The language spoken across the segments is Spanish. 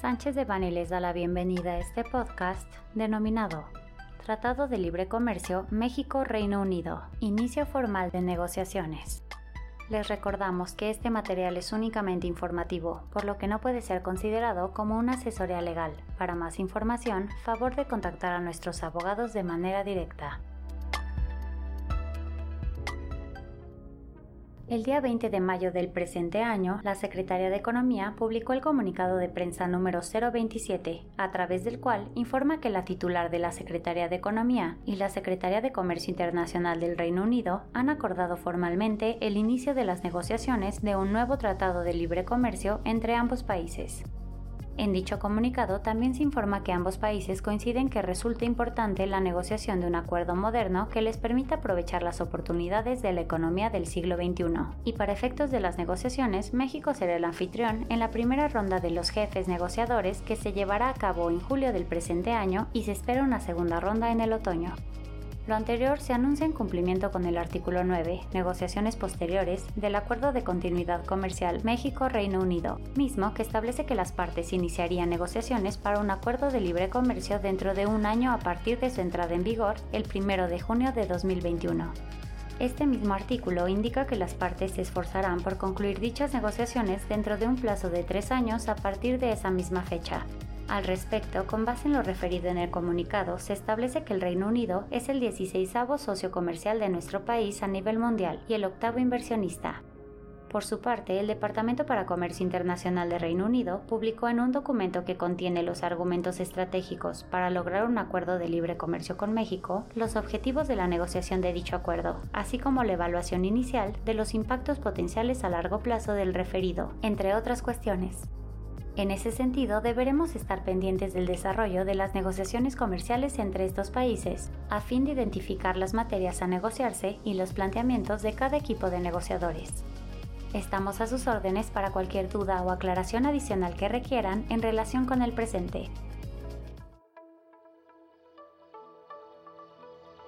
Sánchez de Bani les da la bienvenida a este podcast denominado Tratado de Libre Comercio México-Reino Unido, inicio formal de negociaciones. Les recordamos que este material es únicamente informativo, por lo que no puede ser considerado como una asesoría legal. Para más información, favor de contactar a nuestros abogados de manera directa. El día 20 de mayo del presente año, la Secretaría de Economía publicó el comunicado de prensa número 027, a través del cual informa que la titular de la Secretaría de Economía y la Secretaría de Comercio Internacional del Reino Unido han acordado formalmente el inicio de las negociaciones de un nuevo tratado de libre comercio entre ambos países. En dicho comunicado también se informa que ambos países coinciden que resulta importante la negociación de un acuerdo moderno que les permita aprovechar las oportunidades de la economía del siglo XXI. Y para efectos de las negociaciones, México será el anfitrión en la primera ronda de los jefes negociadores que se llevará a cabo en julio del presente año y se espera una segunda ronda en el otoño. Lo anterior se anuncia en cumplimiento con el artículo 9, negociaciones posteriores, del Acuerdo de Continuidad Comercial México-Reino Unido, mismo que establece que las partes iniciarían negociaciones para un acuerdo de libre comercio dentro de un año a partir de su entrada en vigor, el 1 de junio de 2021. Este mismo artículo indica que las partes se esforzarán por concluir dichas negociaciones dentro de un plazo de tres años a partir de esa misma fecha, al respecto, con base en lo referido en el comunicado, se establece que el Reino Unido es el 16 socio comercial de nuestro país a nivel mundial y el octavo inversionista. Por su parte, el Departamento para Comercio Internacional de Reino Unido publicó en un documento que contiene los argumentos estratégicos para lograr un acuerdo de libre comercio con México, los objetivos de la negociación de dicho acuerdo, así como la evaluación inicial de los impactos potenciales a largo plazo del referido, entre otras cuestiones. En ese sentido, deberemos estar pendientes del desarrollo de las negociaciones comerciales entre estos países, a fin de identificar las materias a negociarse y los planteamientos de cada equipo de negociadores. Estamos a sus órdenes para cualquier duda o aclaración adicional que requieran en relación con el presente.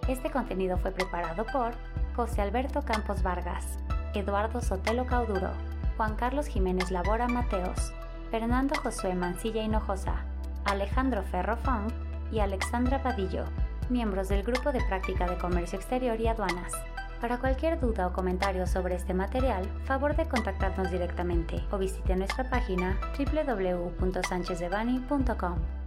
Este contenido fue preparado por José Alberto Campos Vargas, Eduardo Sotelo Cauduro, Juan Carlos Jiménez Labora Mateos, Fernando Josué Mancilla Hinojosa, Alejandro Ferro Fong y Alexandra Vadillo, miembros del Grupo de Práctica de Comercio Exterior y Aduanas. Para cualquier duda o comentario sobre este material, favor de contactarnos directamente o visite nuestra página www.sanchezdevani.com.